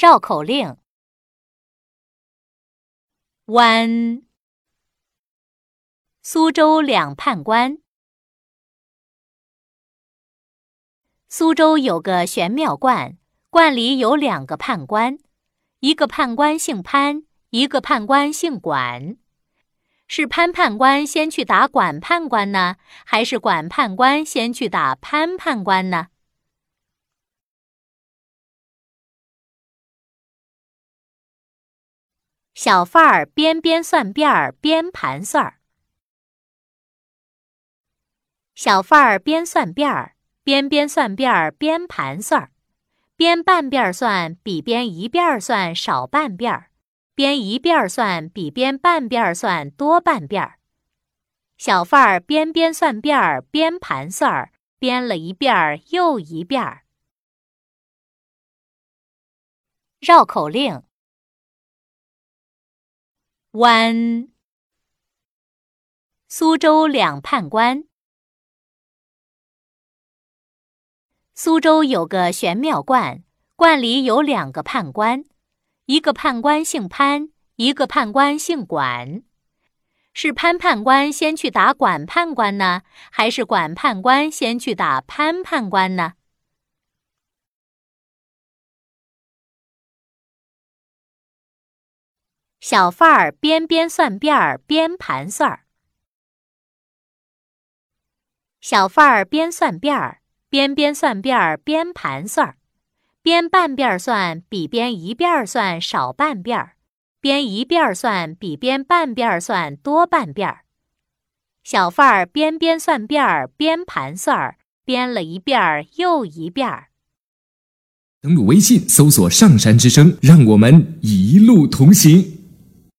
绕口令：弯，苏州两判官。苏州有个玄妙观，观里有两个判官，一个判官姓潘，一个判官姓管。是潘判官先去打管判官呢，还是管判官先去打潘判官呢？小贩儿边边算辫儿边盘算儿。小贩儿边算辫儿边边算辫儿边盘算儿，边半辫儿算比边一辫儿算少半辫儿。编一辫儿算比编半辫儿算多半辫儿，小贩儿边边算辫儿边盘算儿，编了一辫儿又一辫儿。绕口令：湾，苏州两判官。苏州有个玄妙观，观里有两个判官。一个判官姓潘，一个判官姓管。是潘判官先去打管判官呢，还是管判官先去打潘判官呢？小贩儿边边算辫儿边盘算儿。小贩儿边算辫儿边边算辫儿边盘算儿。编半辫儿算比编一辫儿算少半辫儿，编一辫儿算比编半辫儿算多半辫儿。小贩儿边边算辫儿边盘算儿，编了一辫儿又一辫儿。登录微信搜索“上山之声”，让我们一路同行。